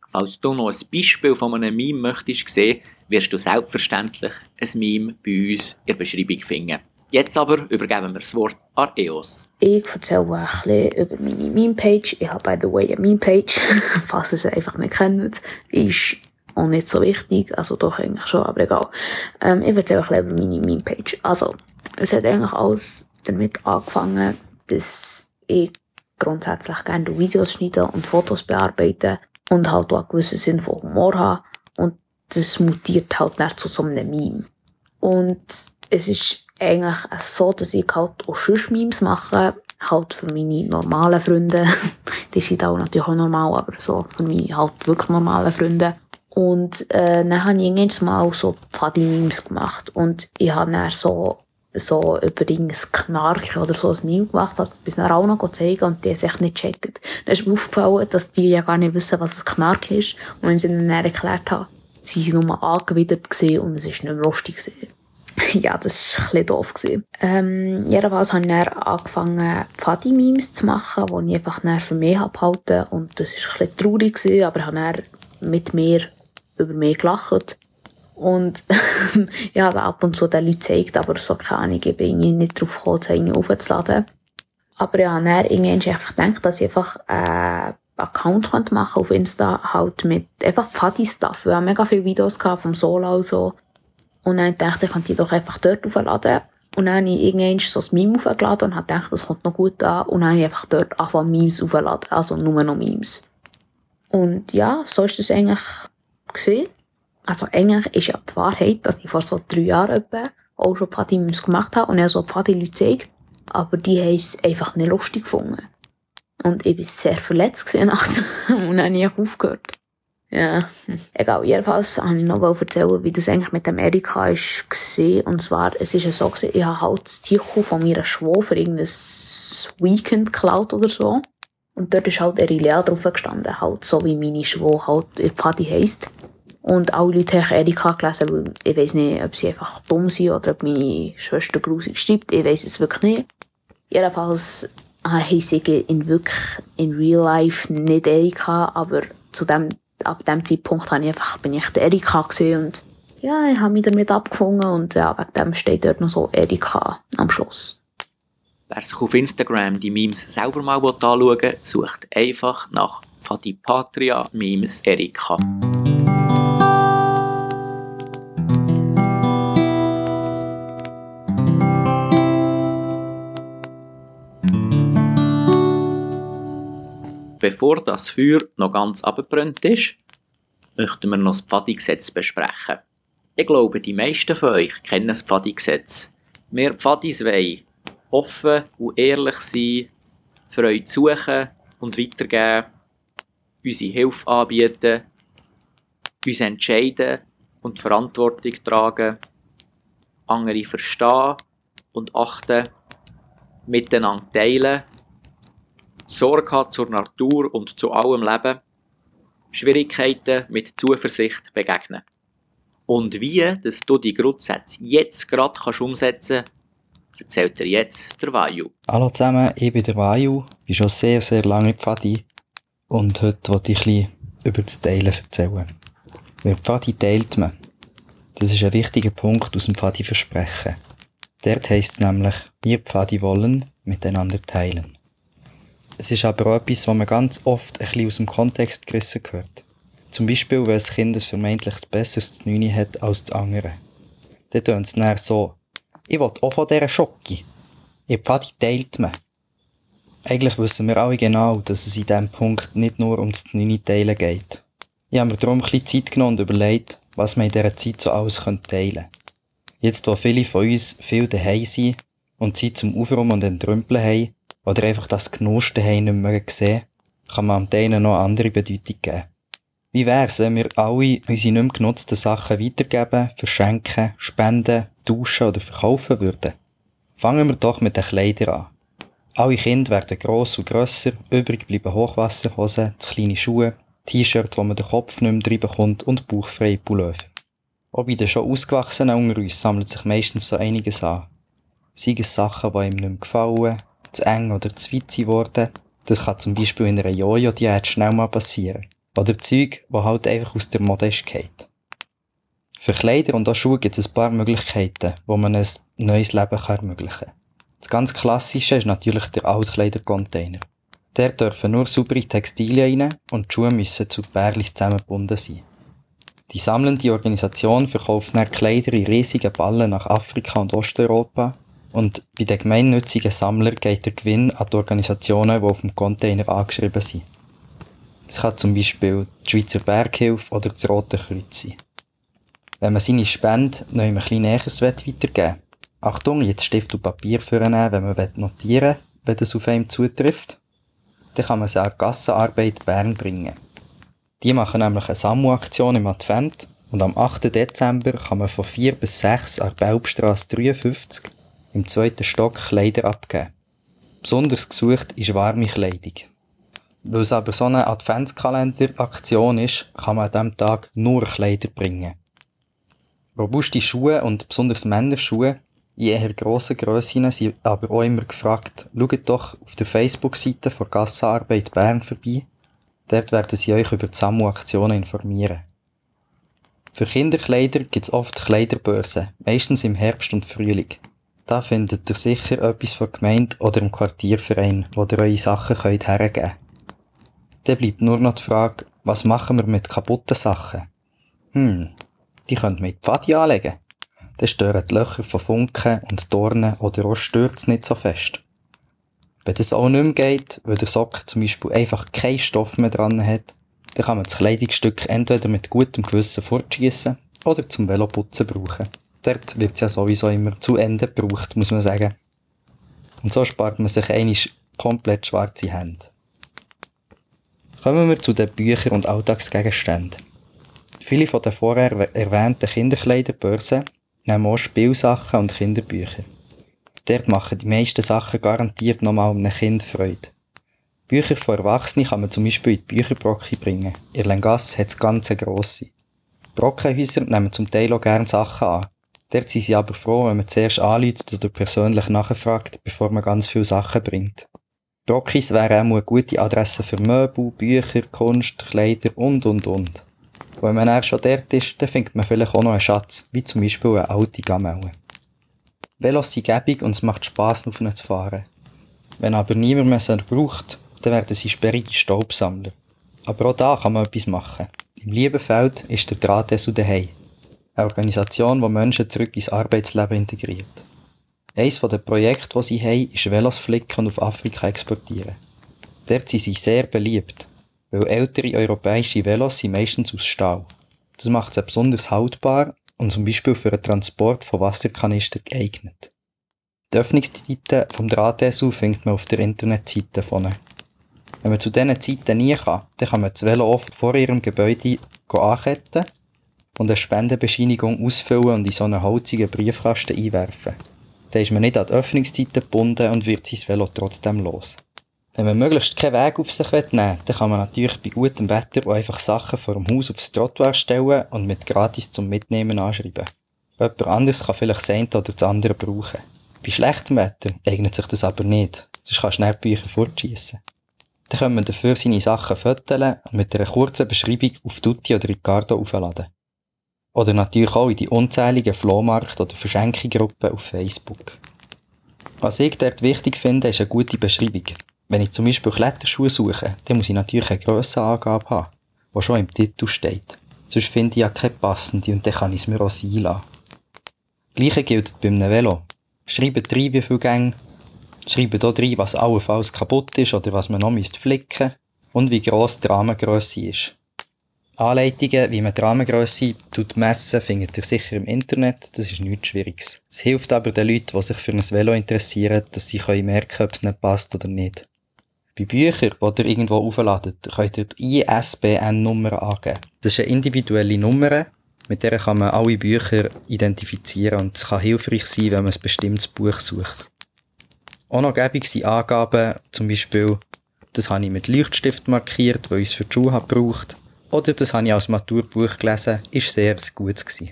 Falls du noch ein Beispiel von einem Meme möchtest sehen, wirst du selbstverständlich ein Meme bei uns in der Beschreibung finden. Jetzt aber übergeben wir das Wort an EOS. Ich erzähle ein bisschen über meine Meme-Page. Ich habe, by the way, eine Meme-Page. Falls ihr sie einfach nicht kennt, ist auch nicht so wichtig. Also doch eigentlich schon, aber egal. Ähm, ich erzähle ein bisschen über meine Meme-Page. Also, es hat eigentlich alles damit angefangen, dass ich grundsätzlich gerne Videos schneiden und Fotos bearbeiten und halt auch einen gewissen Sinn von Humor haben. Und das mutiert halt dann zu so einem Meme. Und es ist eigentlich so, dass ich halt auch sonst Memes mache, halt für meine normalen Freunde. die sind auch natürlich auch normal, aber so für meine halt wirklich normalen Freunde. Und äh, dann habe ich irgendwann mal so Pfadi-Memes gemacht. Und ich habe dann so, so über ein Knark oder so ein Meme gemacht, das bis dann auch noch zeigen und die es echt nicht checken. Dann ist mir aufgefallen, dass die ja gar nicht wissen, was ein Knark ist. Und wenn sie ihnen dann erklärt haben, sie sind nur angewidert und es ist nicht mehr lustig gewesen. ja, das war ein bisschen doof. Ähm, jedenfalls habe ich dann angefangen, Pfadi-Memes zu machen, die ich einfach für mich behalten Und das war ein bisschen traurig, aber ich habe dann mit mir über mich gelacht. Und ich habe ab und zu den Leuten gezeigt, aber so keine Ahnung, ich bin nicht darauf gekommen, irgendwie aufzuladen. Aber ja, dann irgendwann einfach gedacht, dass ich einfach einen Account machen auf Insta, halt mit einfach Pfadi-Stuff. Wir haben mega viele Videos gehabt vom Solo und so. Und dann dachte ich, ich könnte die doch einfach dort aufladen. Und dann habe ich irgendwann so ein Meme aufgeladen und gedacht, das kommt noch gut an. Und dann habe ich einfach dort angefangen Memes aufzuladen. Also nur noch Memes. Und ja, so ist das eigentlich gesehen. Also eigentlich ist ja die Wahrheit, dass ich vor so drei Jahren etwa auch schon Party-Memes gemacht habe und habe so Party-Leute gezeigt. Aber die haben es einfach nicht lustig gefunden. Und ich war sehr verletzt nachts. und dann habe ich aufgehört. Ja, egal. Jedenfalls wollte ich noch erzählen, wie das eigentlich mit dem Erika gesehen. Und zwar, es ist ja so gewesen, ich habe halt das Ticho von meiner Schwester irgendein Weekend geklaut oder so. Und dort ist halt Erilea drauf gestanden, halt so wie meine Schwester halt Pfadi heisst. Und alle Leute haben Erika gelesen, weil ich weiß nicht, ob sie einfach dumm sind oder ob meine Schwester grusig schreibt. Ich weiß es wirklich nicht. Jedenfalls heisse ich in wirklich, in real life nicht Erika, aber zu dem ab dem Zeitpunkt habe ich einfach, bin ich der Erika und ja, ich habe mich damit abgefunden und ja, wegen dem steht dort noch so Erika am Schluss. Wer sich auf Instagram die Memes selber mal anschauen will, sucht einfach nach Fatipatria Memes Erika. Bevor das Feuer noch ganz abgebrannt ist, möchten wir noch das Pfadi-Gesetz besprechen. Ich glaube, die meisten von euch kennen das Pfadi-Gesetz. Wir Pfadis wollen offen und ehrlich sein, Freude suchen und weitergeben, unsere Hilfe anbieten, uns entscheiden und Verantwortung tragen, andere verstehen und achten, miteinander teilen Sorge hat zur Natur und zu allem Leben, Schwierigkeiten mit Zuversicht begegnen. Und wie dass du die Grundsätze jetzt gerade kannst umsetzen kannst, erzählt dir jetzt der Vayu. Hallo zusammen, ich bin der Vayu, bin schon sehr, sehr lange Pfadi und heute wollte ich ein bisschen über das Teilen erzählen. Weil Pfadi teilt man. Das ist ein wichtiger Punkt aus dem Pfadi-Versprechen. Dort heisst es nämlich, wir Pfadi wollen miteinander teilen. Es ist aber auch etwas, was man ganz oft ein bisschen aus dem Kontext gerissen hört. Zum Beispiel, wenn ein Kind ein vermeintlich besseres Znüni hat als das andere. Dann tönt es dann so, ich will auch von dieser Schocke. Ihr Pfadi teilt man. Eigentlich wissen wir alle genau, dass es in diesem Punkt nicht nur um das Znüni teilen geht. Ich habe mir darum ein bisschen Zeit genommen und überlegt, was man in dieser Zeit so alles teilen könnte. Jetzt, wo viele von uns viel daheim sind und Zeit zum Aufräumen und Entrümpeln haben, oder einfach das Genuss daheim nicht mehr gesehen, kann man am denen noch andere Bedeutung geben. Wie wär's, wenn wir alle unsere nicht mehr genutzten Sachen weitergeben, verschenken, spenden, tauschen oder verkaufen würden? Fangen wir doch mit den Kleidern an. Alle Kinder werden gross und grösser, übrig bleiben Hochwasserhosen, zu kleine Schuhe, T-Shirts, wo man den Kopf nicht mehr reinbekommt und bauchfreie Pullover. Auch bei den schon Ausgewachsenen unter uns sammelt sich meistens so einiges an. Sei es Sachen, die ihm nicht mehr gefallen, zu eng oder zu weit sind worden. Das kann zum Beispiel in einer Jojo-Diät schnell mal passieren. Oder Zeug, wo halt einfach aus der Mode geht. Für Kleider und auch Schuhe gibt es ein paar Möglichkeiten, wo man ein neues Leben kann ermöglichen kann. Das ganz Klassische ist natürlich der Altkleidercontainer. Der dürfen nur saubere Textilien rein und die Schuhe müssen zu Bärlis zusammengebunden sein. Die sammelnde Organisation verkauft dann Kleider in riesigen Ballen nach Afrika und Osteuropa und bei den gemeinnützigen Sammlern geht der Gewinn an die Organisationen, die auf dem Container angeschrieben sind. Das kann zum Beispiel die Schweizer Berghilfe oder das Rote Kreuz sein. Wenn man seine Spende noch ein bisschen Näheres weitergeben will, Achtung, jetzt Stift und Papier vornehmen, wenn man notieren will, wenn das auf einem zutrifft, dann kann man sie an Gassenarbeit Bern bringen. Die machen nämlich eine Sammelaktion im Advent und am 8. Dezember kann man von 4 bis 6 an der Belbstrasse 53 im zweiten Stock Kleider abgeben. Besonders gesucht ist warme Kleidung. Weil es aber so eine Adventskalender-Aktion ist, kann man an diesem Tag nur Kleider bringen. Robuste Schuhe und besonders Männerschuhe in eher grossen Grössen sind aber auch immer gefragt. Schaut doch auf der Facebook-Seite von Gassenarbeit Bern vorbei. Dort werden sie euch über die Samu-Aktionen informieren. Für Kinderkleider gibt es oft Kleiderbörsen, meistens im Herbst und Frühling. Da findet ihr sicher etwas von Gemeinde oder im Quartierverein, wo ihr eure Sachen könnt hergeben könnt. Dann bleibt nur noch die Frage, was machen wir mit kaputten Sachen? Hm, die könnt ihr mit Pfadi anlegen. Dann stören die Löcher von Funken und Dornen oder auch stört nicht so fest. Wenn das auch nicht mehr geht, weil der Sock zum Beispiel einfach keinen Stoff mehr dran hat, dann kann man das Kleidungsstück entweder mit gutem Gewissen fortschießen oder zum Veloputzen brauchen. Dort wird es ja sowieso immer zu Ende gebraucht, muss man sagen. Und so spart man sich eigentlich komplett schwarze Hände. Kommen wir zu den Büchern und Alltagsgegenständen. Viele von den vorher erwähnten Kinderkleiderbörsen nehmen auch Spielsachen und Kinderbücher. Dort machen die meisten Sachen garantiert nochmal um ein Kind Freude. Bücher für Erwachsene kann man zum Beispiel in die Bücherbrocke bringen. In Lengasse hat es ganz grosse. Brockenhäuser nehmen zum Teil auch gerne Sachen an. Dort sind sie aber froh, wenn man zuerst anläutet oder persönlich nachfragt, bevor man ganz viele Sachen bringt. Brockis wären auch eine gute Adresse für Möbel, Bücher, Kunst, Kleider und und und. Wenn man dann schon dort ist, dann findet man vielleicht auch noch einen Schatz, wie zum Beispiel eine alte Gamelle. Velos sind gäbig und es macht Spass, auf ihnen zu fahren. Wenn aber niemand mehr sie braucht, dann werden sie sperrige Staubsammler. Aber auch da kann man etwas machen. Im Liebenfeld ist der Drahtessu daheim. Eine Organisation, die Menschen zurück ins Arbeitsleben integriert. Eines der Projekte, die sie haben, ist Velos flicken und auf Afrika exportieren. Dort sind sie sehr beliebt, weil ältere europäische Velos sind meistens aus Stahl. Das macht sie besonders haltbar und zum Beispiel für den Transport von Wasserkanistern geeignet. Die Öffnungszeiten vom Drahtesel findet man auf der Internetseite von Wenn man zu diesen Zeiten nie kann, dann kann man das Velo oft vor ihrem Gebäude anketten und eine Spendenbescheinigung ausfüllen und in so einen holzigen Briefkasten einwerfen. Dann ist man nicht an die Öffnungszeiten gebunden und wird sein Velo trotzdem los. Wenn man möglichst keinen Weg auf sich nehmen will, dann kann man natürlich bei gutem Wetter auch einfach Sachen vor dem Haus aufs Trottoir stellen und mit gratis zum Mitnehmen anschreiben. Jemand anderes kann vielleicht das eine oder das andere brauchen. Bei schlechtem Wetter eignet sich das aber nicht, sonst kannst du schnell Bücher fortschießen. Dann kann man dafür seine Sachen fotografieren und mit einer kurzen Beschreibung auf Tutti oder Ricardo aufladen. Oder natürlich auch in die unzähligen Flohmarkt- oder Verschenkungsgruppen auf Facebook. Was ich dort wichtig finde, ist eine gute Beschreibung. Wenn ich zum Beispiel Kletterschuhe suche, dann muss ich natürlich eine Grössenangabe haben, die schon im Titel steht. Sonst finde ich ja keine passende und dann kann ich es mir auch sein lassen. Gleiche gilt bei einem Velo. Schreibt rein, wie viel Gänge. Schreibt auch rein, was allenfalls kaputt ist oder was man noch flicken müsste und wie gross die Rahmengrösse ist. Anleitungen, wie man die Rahmengrösse messen, findet ihr sicher im Internet. Das ist nichts Schwieriges. Es hilft aber den Leuten, die sich für ein Velo interessieren, dass sie merken können, ob es nicht passt oder nicht. Bei Büchern, die ihr irgendwo aufladet, könnt ihr die ISBN-Nummer angeben. Das ist eine individuelle Nummer, mit der kann man alle Bücher identifizieren und es kann hilfreich sein, wenn man ein bestimmtes Buch sucht. Auch noch gäbig sind Angaben, zum Beispiel, das habe ich mit Leuchtstift markiert, weil ich es für die Schule gebraucht oder das habe ich als Maturbuch gelesen, ist sehr gut gewesen.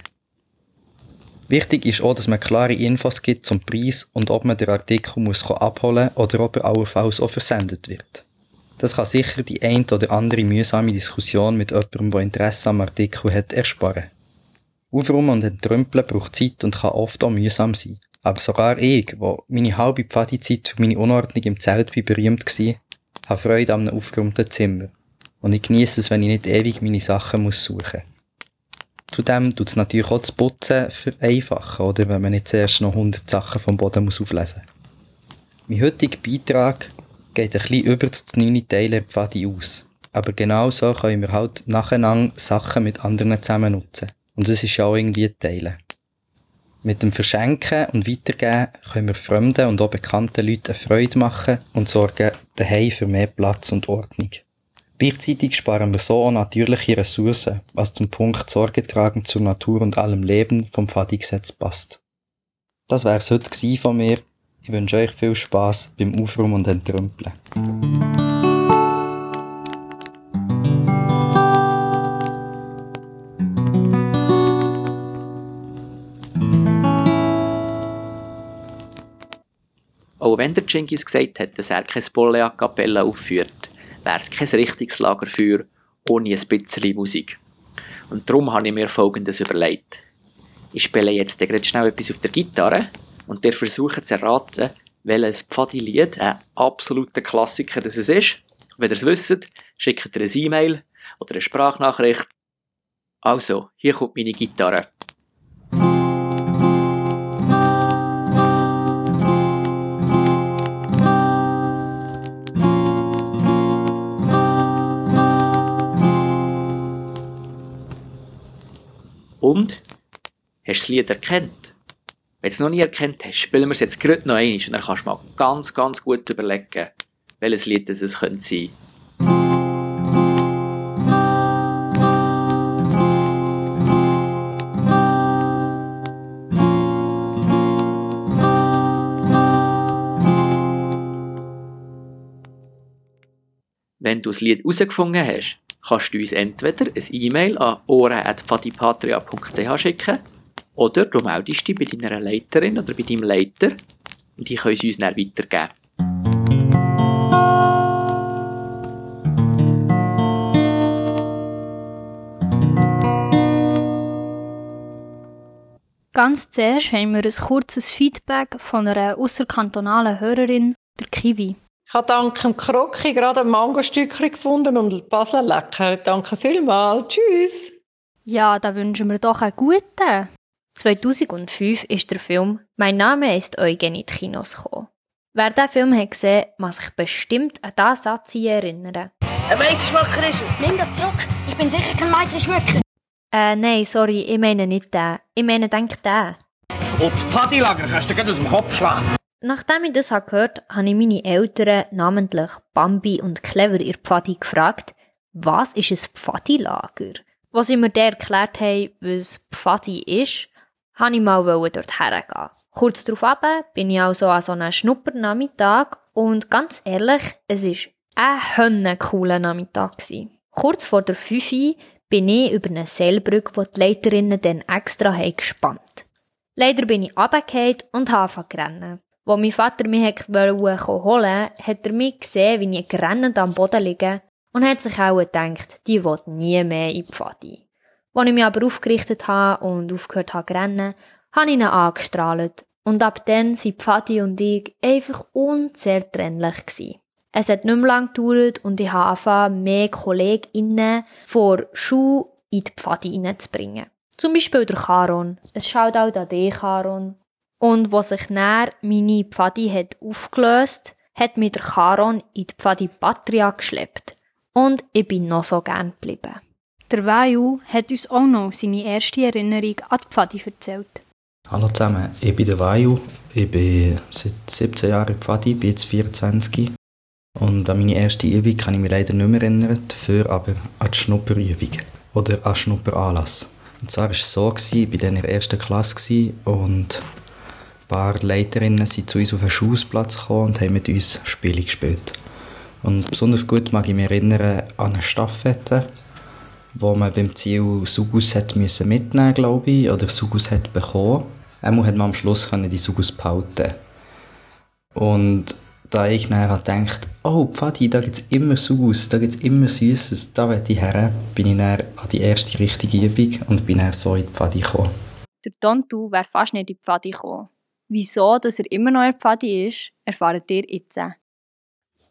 Wichtig ist auch, dass man klare Infos gibt zum Preis und ob man den Artikel muss abholen oder ob er allenfalls auch versendet wird. Das kann sicher die ein oder andere mühsame Diskussion mit jemandem, der Interesse am Artikel hat, ersparen. Aufräumen und entrümpeln braucht Zeit und kann oft auch mühsam sein. Aber sogar ich, wo meine halbe Pfadizeit für meine Unordnung im Zelt bei berühmt war, habe Freude an einem aufgeräumten Zimmer. Und ich genieße es, wenn ich nicht ewig meine Sachen muss suchen muss. Zudem tut es natürlich auch das Putzen vereinfachen, oder? Wenn man nicht zuerst noch 100 Sachen vom Boden muss auflesen muss. Mein heutiger Beitrag geht ein bisschen über das 9. Teil Pfadi aus. Aber genau so können wir halt nacheinander Sachen mit anderen zusammen nutzen. Und es ist ja auch irgendwie Teilen. Mit dem Verschenken und Weitergeben können wir fremden und auch bekannten Leuten eine Freude machen und sorgen daheim für mehr Platz und Ordnung. Gleichzeitig sparen wir so auch natürliche Ressourcen, was zum Punkt Sorge tragen zur Natur und allem Leben vom Pfadi-Gesetz passt. Das wär's heute von mir. Ich wünsche euch viel Spaß beim Aufräumen und Entrümpeln. Auch wenn der Genghis gesagt hat, dass er kein Bolle a Cappella aufführt, wäre es kein richtiges Lagerfeuer ohne ein bisschen Musik. Und darum habe ich mir folgendes überlegt. Ich spiele jetzt gerade schnell etwas auf der Gitarre und der versucht zu erraten, welches Pfadi-Lied ein absoluter Klassiker das ist. Wenn ihr es wisst, schickt ihr ein E-Mail oder eine Sprachnachricht. Also, hier kommt meine Gitarre. Und? Hast du das Lied erkannt? Wenn du es noch nie erkannt hast, spielen wir es jetzt gerade noch einmal und dann kannst du mal ganz, ganz gut überlegen, welches Lied es sein könnte. Wenn du das Lied herausgefunden hast, kannst du uns entweder ein E-Mail an ohren.fadipatria.ch schicken oder du meldest dich bei deiner Leiterin oder bei deinem Leiter und die können es uns dann weitergeben. Ganz zuerst haben wir ein kurzes Feedback von einer außerkantonalen Hörerin, der Kiwi. Ich habe dank dem Krocki gerade ein Mangostückchen gefunden und Basel lecker. Danke vielmals. Tschüss. Ja, da wünschen wir doch einen guten. 2005 ist der Film Mein Name ist Eugen in die Kinos gekommen. Wer diesen Film hat gesehen, muss sich bestimmt an diesen Satz erinnern. Ein Mädchenschmöcker ist er. Nimm das zurück. Ich bin sicher kein Mädchenschmöcker. Äh, nein, sorry, ich meine nicht den. Ich meine, denk den. Und das Pfadilager kannst du dir aus dem Kopf schlagen. Nachdem ich das gehört habe, habe ich meine Eltern, namentlich Bambi und Clever, ihr Pfadi gefragt, was ist ein Pfadilager? Was sie mir dann erklärt haben, was Pfadi ist, habe ich mal dort hergehen. Kurz darauf bin ich also an so einem Schnuppernachmittag und ganz ehrlich, es war ein cooler Nachmittag. Kurz vor der 5 bin ich über eine Seilbrücke, die die Leiterinnen dann extra haben gespannt. Leider bin ich runtergefallen und habe angefangen. Wo mein Vater mich holen wollte, hat er mich gesehen, wie ich gerennend am Boden liege und hat sich auch gedacht, die will nie mehr in die Pfade. Als ich mich aber aufgerichtet habe und aufgehört habe zu rennen, habe ich ihn angestrahlt und ab dann sind Pfadi und ich einfach unzertrennlich gewesen. Es hat nicht mehr lange gedauert und ich habe angefangen, mehr KollegInnen vor Schuh in die Pfade reinzubringen. Zum Beispiel der Charon. Es schaut auch an dich, Charon. Und wo sich näher meine Pfadi hat aufgelöst, hat mich der Charon in die Pfadi Patria geschleppt. Und ich bin noch so gern geblieben. Der Vaju hat uns auch noch seine erste Erinnerung an die Pfadi erzählt. Hallo zusammen, ich bin der Vaju. Ich bin seit 17 Jahren Pfadi, bin jetzt 24. Und an meine erste Übung kann ich mich leider nicht mehr erinnern, dafür aber an die Schnupperübung oder an Schnupperanlass. Und zwar war es so, gewesen, ich war in der ersten Klasse und paar Leiterinnen sind zu uns auf den Schulplatz gekommen und haben mit uns Spiele gespielt. Und besonders gut mag ich mich erinnern an eine Staffette, wo man beim Ziel Sugus hat müssen mitnehmen glaube ich, oder Sugus hat bekommen. Einmal hat man am Schluss die Sugus behalten. Und da ich nachher gedacht, oh Pfadi, da gibt es immer Sugus, da gibt es immer Süßes, da will ich her, bin ich dann an die erste richtige Übung und bin dann so in die Pfadi gekommen. Der Tontu wäre fast nicht in die Pfadi gekommen. Wieso, dass er immer noch in der Pfadi ist, erfahrt ihr jetzt.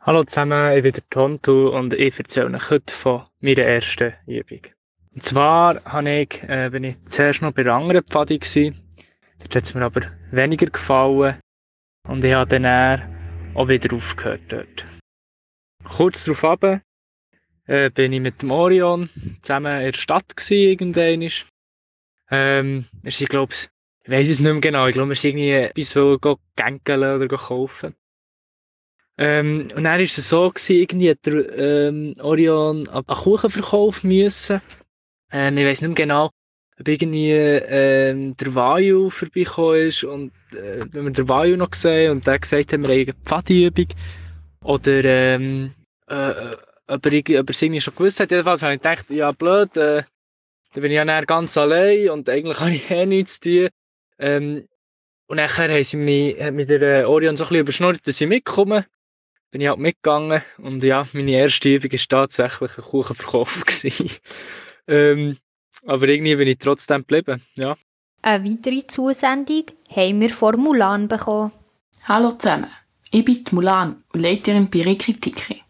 Hallo zusammen, ich bin der Tontu und ich erzähle euch heute von meiner ersten Übung. Und zwar habe ich, äh, ich zuerst noch bei einer anderen Pfadi. Dort hat es mir aber weniger gefallen und ich habe dann auch wieder aufgehört dort. Kurz darauf ab, äh, bin ich mit dem Orion zusammen in der Stadt. Ähm, wir sind, glaube ich, ich weiß es nicht mehr genau, ich glaube, wir sind irgendwie etwas so gänkeln oder kaufen. Ähm, und dann war es so, gewesen, irgendwie hat der ähm, Orion einen Kuchenverkauf müssen. Ähm, ich weiß nicht mehr genau, ob irgendwie ähm, der Vayu vorbeigekommen ist und äh, wenn wir den Vayu noch gesehen und der gesagt hat, wir haben eine Pfadiübung oder ähm, äh, ob, er, ob er es irgendwie schon gewusst hat. Jedenfalls habe ich gedacht, ja blöd, äh, da bin ich ja dann ganz allein und eigentlich habe ich eh nichts zu tun. Ähm, und nachher haben sie mich mit der Orion so ein bisschen überschnurrt, dass ich mitkomme. Bin ich halt mitgegangen und ja, meine erste Übung war tatsächlich ein Kuchenverkauf. ähm, aber irgendwie bin ich trotzdem geblieben, ja. Eine weitere Zusendung haben wir von Mulan bekommen. Hallo zusammen, ich bin Mulan und Leiterin bei Riki Tiki.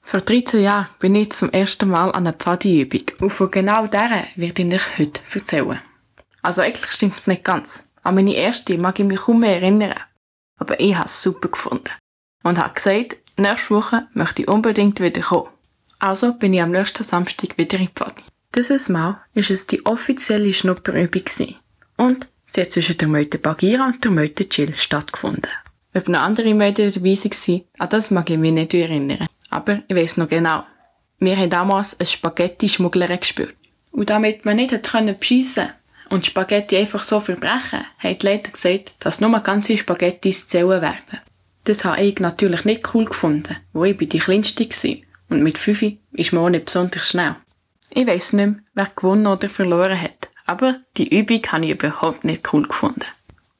Vor 13 Jahren bin ich zum ersten Mal an einer Pfadi-Übung und von genau dieser werde ich euch heute erzählen. Also eigentlich stimmt es nicht ganz. An meine erste mag ich mich kaum mehr erinnern. Aber ich habe es super gefunden. Und habe gesagt, nächste Woche möchte ich unbedingt wieder kommen. Also bin ich am nächsten Samstag wieder in Pfadi. Dieses Mal war es die offizielle Schnupperübung. Und sie hat zwischen der Meute Bagira und der Meute Chill stattgefunden. Ob noch andere Meute dabei waren, an das mag ich mich nicht erinnern. Aber ich weiß noch genau. Wir haben damals ein Spaghetti-Schmuggler gespürt. Und damit man nicht beschissen können und Spaghetti einfach so verbrechen, hat die Leiter gesagt, dass nur ganze Spaghettis zählen werden. Das habe ich natürlich nicht cool gefunden, wo ich bei die Kleinste war. Und mit 5 ist man auch nicht besonders schnell. Ich weiss nicht mehr, wer gewonnen oder verloren hat, aber die Übung habe ich überhaupt nicht cool gefunden.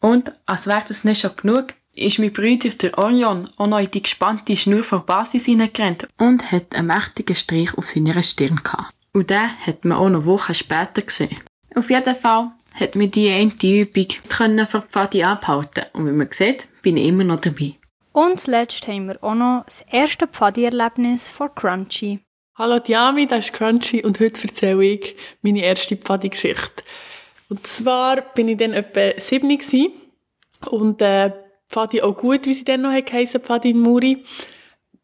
Und, als wäre das nicht schon genug, ist mein Bruder, der Orion, auch noch in die gespannte Schnur vor Basis hineingerannt und hat einen mächtigen Strich auf seiner Stirn gehabt. Und den hat man auch noch Wochen später gesehen. Auf jeden Fall hat mir die eine Übung können vor Pfadi abhalten und wie man sieht, bin ich immer noch dabei. Und zuletzt haben wir auch noch das erste Pfadi-Erlebnis von Crunchy. Hallo Diami, das ist Crunchy und heute erzähle ich meine erste Pfadi-Geschichte. Und zwar bin ich dann etwa 7 gewesen und äh, Pfadi auch gut, wie sie dann noch heissen, Pfadi in Muri.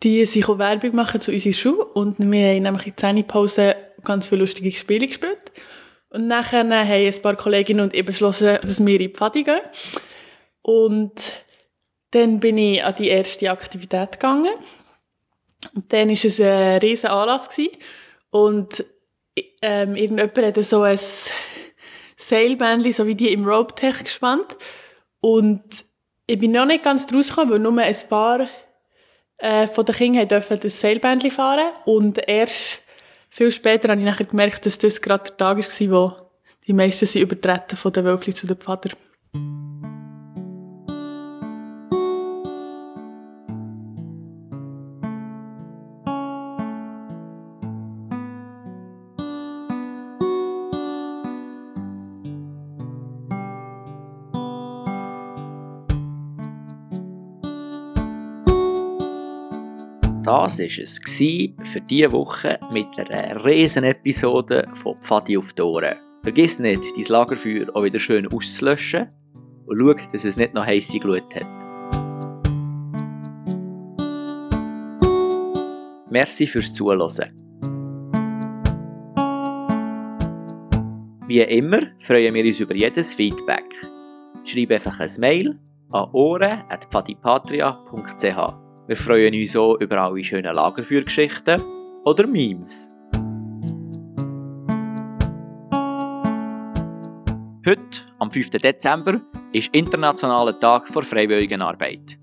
Die sich auch Werbung machen zu unserer Schule und wir haben nämlich in der Zähnepause ganz viele lustige Spiele gespielt. Und nachher haben ein paar Kolleginnen und ich beschlossen, dass wir in die Pfadi gehen. Und dann bin ich an die erste Aktivität gegangen. Und dann war es ein riesen Anlass. Und ähm, irgendjemand hat so ein Seilbändchen, so wie die im Rope Tech gespannt. Und ich bin noch nicht ganz draus gekommen, weil nur ein paar äh, von den Kindern durften das Seilbändchen fahren. Und erst viel später habe ich nachher gemerkt, dass das gerade der Tag war, wo die meisten sind übertreten von den Wölfli zu den Pfader. Das war es für diese Woche mit einer riesen Episode von Pfadi auf die Ohren. Vergiss nicht, dein Lagerfeuer auch wieder schön auszulöschen und schau, dass es nicht noch heisse Glut hat. Merci fürs Zuhören. Wie immer freuen wir uns über jedes Feedback. Schreib einfach ein Mail an ohren.pfadipatria.ch Wir freuen uns auch über alle schönen Lagerfeuergeschichten oder Memes. Heute, am 5. Dezember, ist Internationaler Tag vor Freiwilligenarbeit.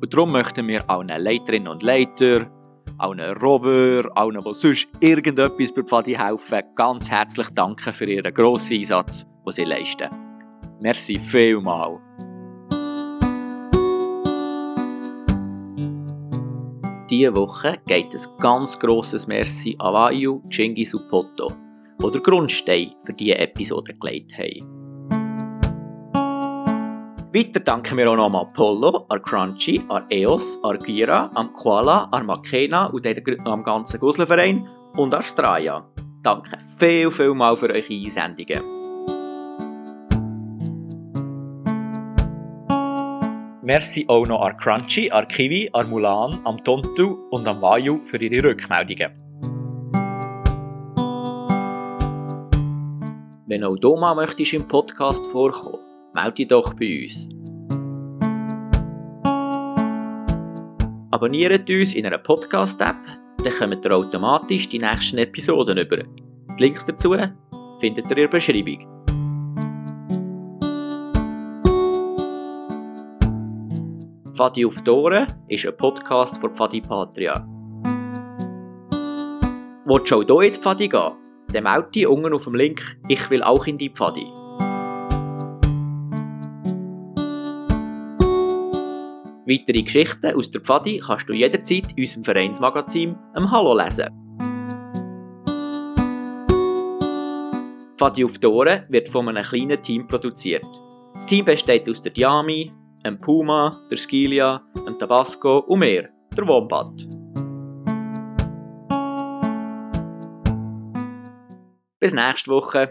Und darum möchten wir allen Leiterinnen und Leiter, allen Rover, allen, die sonst irgendetwas bei Pfadi helfen, ganz herzlich danken für ihren grossen Einsatz, den sie leisten. Merci vielmal. Diese Woche geht ein ganz grosses Merci an Vayu, Chingis und Poto, die den Grundstein für diese Episode gelegt haben. Weiter danken wir auch noch an Apollo, an Crunchy, an EOS, an Gira, an Koala, an Makena und am ganzen Gusselverein und an Straya. Danke viel, viel mal für eure Einsendungen. Merci auch noch an Crunchy, an Kiwi, an Mulan, am Tontu und am Vayu für ihre Rückmeldungen. Wenn auch du mal möchtest im Podcast vorkommen, melde dich doch bei uns. Abonniert uns in einer Podcast-App, dann kommt ihr automatisch die nächsten Episoden über. Die Links dazu findet ihr in der Beschreibung. Pfadi auf die Ohren ist ein Podcast von Pfadi Patria. Willst du auch hier in die Pfadi gehen? Dann melde dich unten auf dem Link «Ich will auch in die Pfadi». Weitere Geschichten aus der Pfadi kannst du jederzeit in unserem Vereinsmagazin am Hallo lesen. Pfadi auf die Ohren wird von einem kleinen Team produziert. Das Team besteht aus der Diami, dem Puma, der Skilia, dem Tabasco und mir, der Wombat. Bis nächste Woche.